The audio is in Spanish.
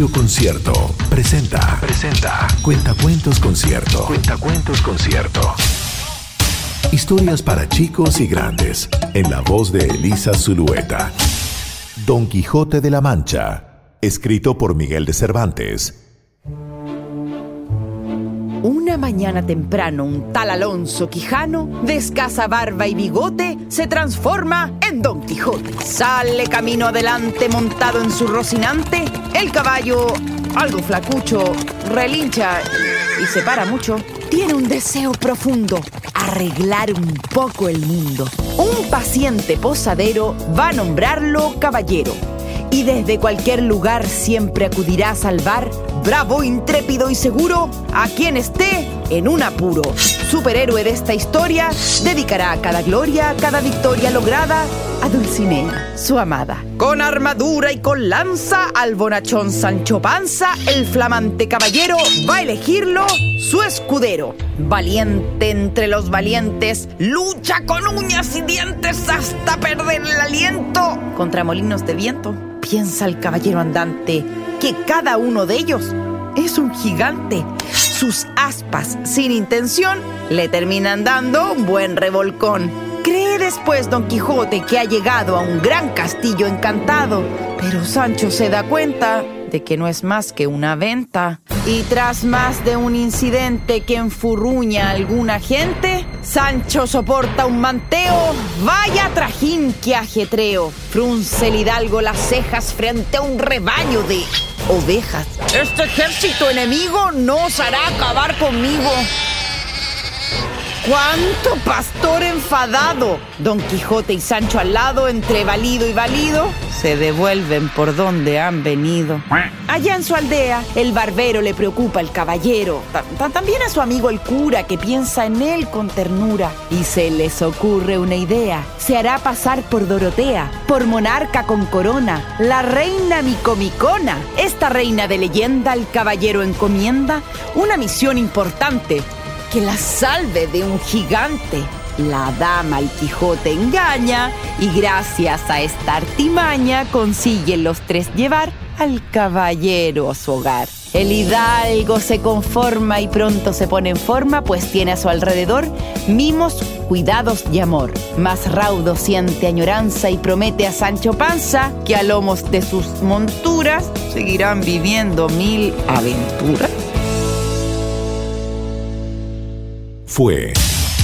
Radio Concierto presenta. Presenta. Cuentacuentos Concierto. Cuentacuentos Concierto. Historias para chicos y grandes. En la voz de Elisa Zulueta. Don Quijote de la Mancha. Escrito por Miguel de Cervantes. Una mañana temprano, un tal Alonso Quijano, de escasa barba y bigote, se transforma en Don Quijote. Sale camino adelante montado en su rocinante. El caballo, algo flacucho, relincha y se para mucho. Tiene un deseo profundo, arreglar un poco el mundo. Un paciente posadero va a nombrarlo caballero y desde cualquier lugar siempre acudirá a salvar, bravo, intrépido y seguro, a quien esté en un apuro. Superhéroe de esta historia, dedicará cada gloria, cada victoria lograda a Dulcinea, su amada. Con armadura y con lanza, al bonachón Sancho Panza, el flamante caballero va a elegirlo su escudero. Valiente entre los valientes, lucha con uñas y dientes hasta perder el aliento contra molinos de viento piensa el caballero andante que cada uno de ellos es un gigante. Sus aspas, sin intención, le terminan dando un buen revolcón. Cree después Don Quijote que ha llegado a un gran castillo encantado, pero Sancho se da cuenta de que no es más que una venta. Y tras más de un incidente que enfurruña a alguna gente, Sancho soporta un manteo, vaya trajín que ajetreo. Frunce el hidalgo las cejas frente a un rebaño de ovejas. Este ejército enemigo no osará acabar conmigo. ¡Cuánto pastor enfadado! Don Quijote y Sancho al lado, entre valido y valido, se devuelven por donde han venido. Allá en su aldea, el barbero le preocupa al caballero, también a su amigo el cura que piensa en él con ternura. Y se les ocurre una idea, se hará pasar por Dorotea, por monarca con corona, la reina micomicona. Esta reina de leyenda al caballero encomienda una misión importante que la salve de un gigante. La dama el Quijote engaña y gracias a esta artimaña consiguen los tres llevar al caballero a su hogar. El hidalgo se conforma y pronto se pone en forma, pues tiene a su alrededor mimos, cuidados y amor. Más raudo siente añoranza y promete a Sancho Panza que a lomos de sus monturas seguirán viviendo mil aventuras. Fue